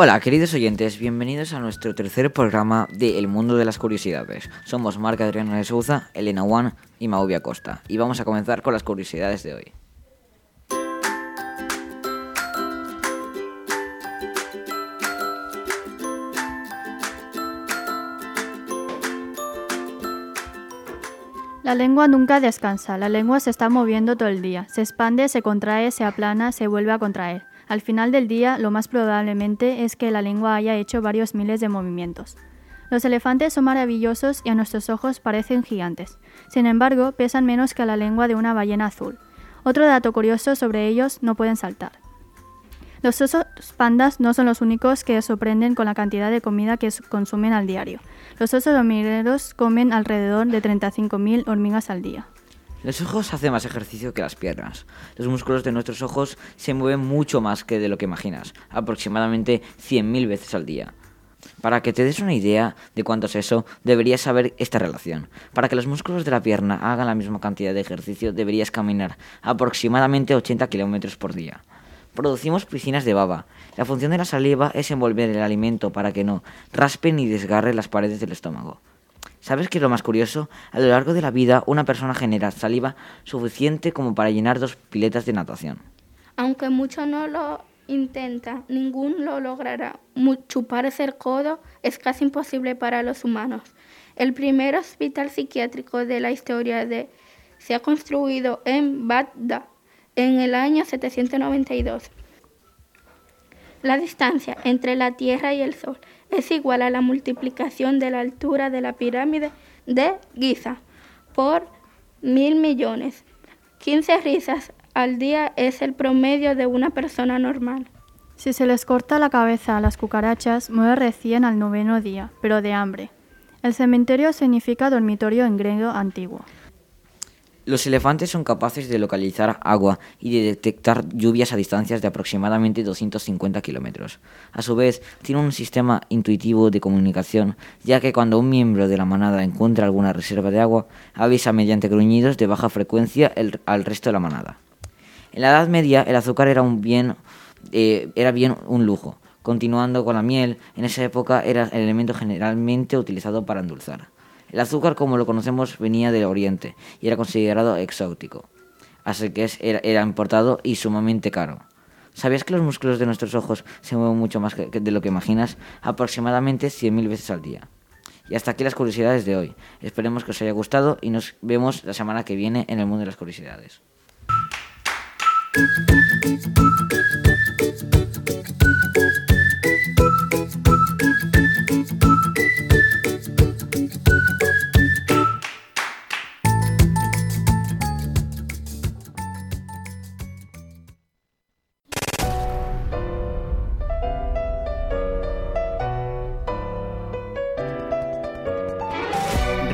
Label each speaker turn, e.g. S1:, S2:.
S1: Hola, queridos oyentes, bienvenidos a nuestro tercer programa de El Mundo de las Curiosidades. Somos Marc Adriana de Souza, Elena Juan y Mauvia Costa, y vamos a comenzar con las curiosidades de hoy.
S2: La lengua nunca descansa, la lengua se está moviendo todo el día, se expande, se contrae, se aplana, se vuelve a contraer. Al final del día, lo más probablemente es que la lengua haya hecho varios miles de movimientos. Los elefantes son maravillosos y a nuestros ojos parecen gigantes. Sin embargo, pesan menos que la lengua de una ballena azul. Otro dato curioso sobre ellos, no pueden saltar. Los osos pandas no son los únicos que sorprenden con la cantidad de comida que consumen al diario. Los osos hormigueros comen alrededor de 35.000 hormigas al día.
S1: Los ojos hacen más ejercicio que las piernas. Los músculos de nuestros ojos se mueven mucho más que de lo que imaginas, aproximadamente 100.000 veces al día. Para que te des una idea de cuánto es eso, deberías saber esta relación. Para que los músculos de la pierna hagan la misma cantidad de ejercicio, deberías caminar aproximadamente 80 kilómetros por día. Producimos piscinas de baba. La función de la saliva es envolver el alimento para que no raspe ni desgarre las paredes del estómago. ¿Sabes qué es lo más curioso? A lo largo de la vida, una persona genera saliva suficiente como para llenar dos piletas de natación.
S3: Aunque mucho no lo intenta, ningún lo logrará. Chuparse el codo es casi imposible para los humanos. El primer hospital psiquiátrico de la historia de se ha construido en Bagdad en el año 792. La distancia entre la Tierra y el Sol es igual a la multiplicación de la altura de la pirámide de Giza por mil millones. 15 risas al día es el promedio de una persona normal.
S2: Si se les corta la cabeza a las cucarachas, muere recién al noveno día, pero de hambre. El cementerio significa dormitorio en griego antiguo.
S1: Los elefantes son capaces de localizar agua y de detectar lluvias a distancias de aproximadamente 250 kilómetros. A su vez, tienen un sistema intuitivo de comunicación, ya que cuando un miembro de la manada encuentra alguna reserva de agua, avisa mediante gruñidos de baja frecuencia al resto de la manada. En la Edad Media, el azúcar era un bien, eh, era bien un lujo. Continuando con la miel, en esa época era el elemento generalmente utilizado para endulzar. El azúcar, como lo conocemos, venía del Oriente y era considerado exótico, así que era, importado y sumamente caro. ¿Sabías que los músculos de nuestros ojos se mueven mucho más de lo que imaginas? Aproximadamente 100.000 veces al día. Y hasta aquí las curiosidades de hoy. Esperemos que os haya gustado y nos vemos la semana que viene en el mundo de las curiosidades.